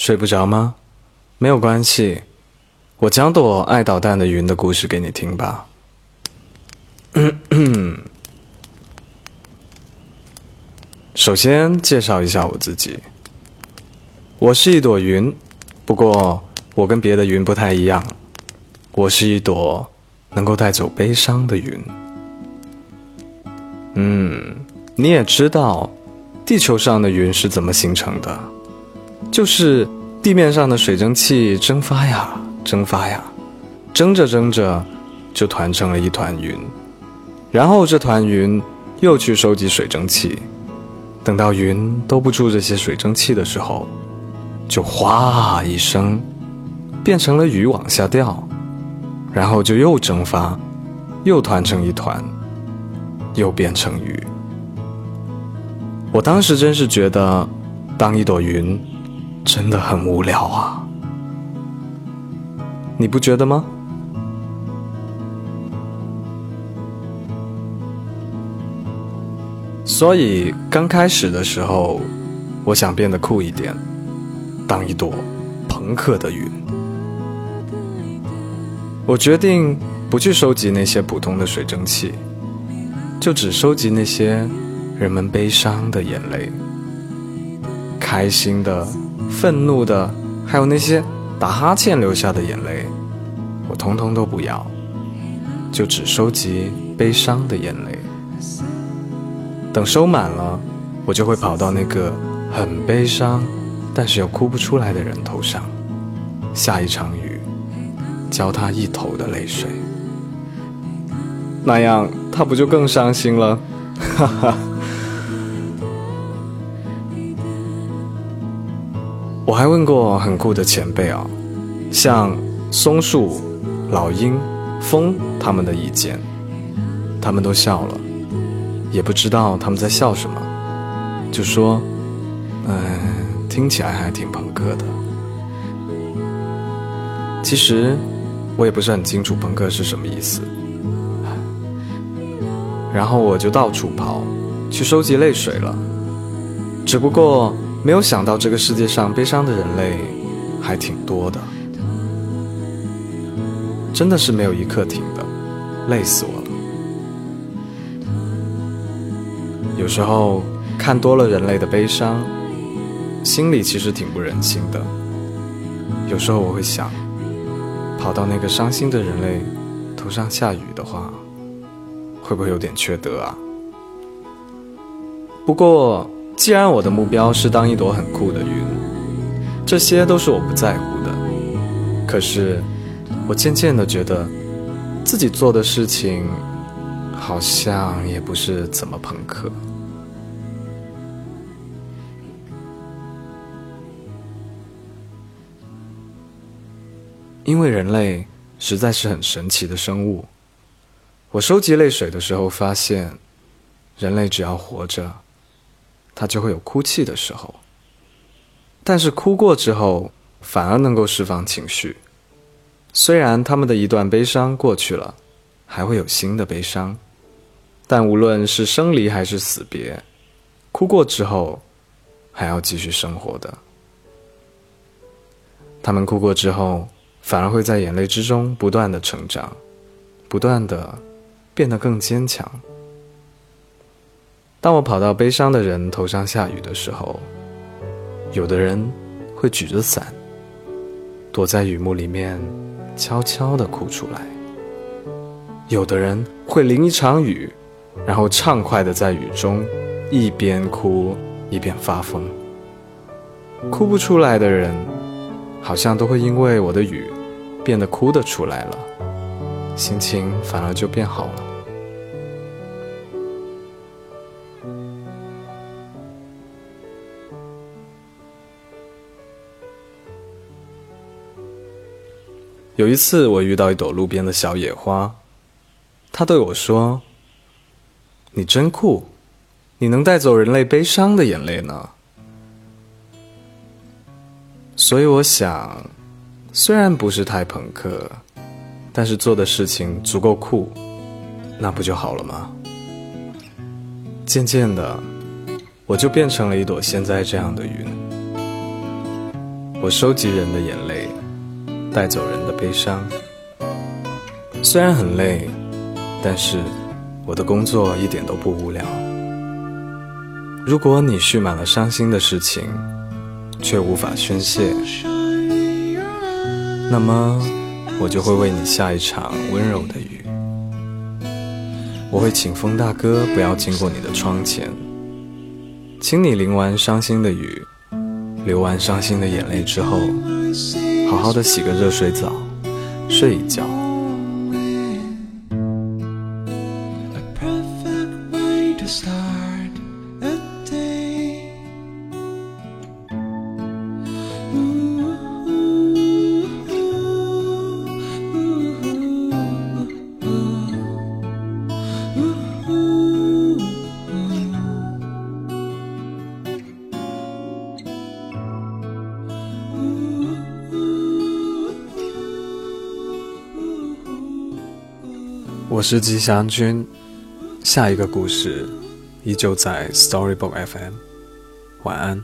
睡不着吗？没有关系，我讲朵爱捣蛋的云的故事给你听吧。首先介绍一下我自己，我是一朵云，不过我跟别的云不太一样，我是一朵能够带走悲伤的云。嗯，你也知道，地球上的云是怎么形成的？就是地面上的水蒸气蒸发呀，蒸发呀，蒸着蒸着，就团成了一团云。然后这团云又去收集水蒸气，等到云兜不住这些水蒸气的时候，就哗一声，变成了雨往下掉，然后就又蒸发，又团成一团，又变成雨。我当时真是觉得，当一朵云。真的很无聊啊，你不觉得吗？所以刚开始的时候，我想变得酷一点，当一朵朋克的云。我决定不去收集那些普通的水蒸气，就只收集那些人们悲伤的眼泪，开心的。愤怒的，还有那些打哈欠流下的眼泪，我通通都不要，就只收集悲伤的眼泪。等收满了，我就会跑到那个很悲伤，但是又哭不出来的人头上，下一场雨，浇他一头的泪水。那样他不就更伤心了？哈哈。我还问过很酷的前辈啊，像松树、老鹰、风他们的意见，他们都笑了，也不知道他们在笑什么，就说：“嗯，听起来还挺朋克的。”其实我也不是很清楚朋克是什么意思。然后我就到处跑，去收集泪水了，只不过。没有想到这个世界上悲伤的人类还挺多的，真的是没有一刻停的，累死我了。有时候看多了人类的悲伤，心里其实挺不忍心的。有时候我会想，跑到那个伤心的人类头上下雨的话，会不会有点缺德啊？不过。既然我的目标是当一朵很酷的云，这些都是我不在乎的。可是，我渐渐的觉得，自己做的事情，好像也不是怎么朋克。因为人类实在是很神奇的生物。我收集泪水的时候发现，人类只要活着。他就会有哭泣的时候，但是哭过之后，反而能够释放情绪。虽然他们的一段悲伤过去了，还会有新的悲伤，但无论是生离还是死别，哭过之后，还要继续生活的。他们哭过之后，反而会在眼泪之中不断的成长，不断的变得更坚强。当我跑到悲伤的人头上下雨的时候，有的人会举着伞，躲在雨幕里面，悄悄地哭出来；有的人会淋一场雨，然后畅快地在雨中一边哭一边发疯。哭不出来的人，好像都会因为我的雨，变得哭得出来了，心情反而就变好了。有一次，我遇到一朵路边的小野花，它对我说：“你真酷，你能带走人类悲伤的眼泪呢。”所以我想，虽然不是太朋克，但是做的事情足够酷，那不就好了吗？渐渐的，我就变成了一朵现在这样的云。我收集人的眼泪，带走人悲伤。虽然很累，但是我的工作一点都不无聊。如果你蓄满了伤心的事情，却无法宣泄，那么我就会为你下一场温柔的雨。我会请风大哥不要经过你的窗前，请你淋完伤心的雨。流完伤心的眼泪之后，好好的洗个热水澡，睡一觉。我是吉祥君，下一个故事依旧在 Storybook FM，晚安。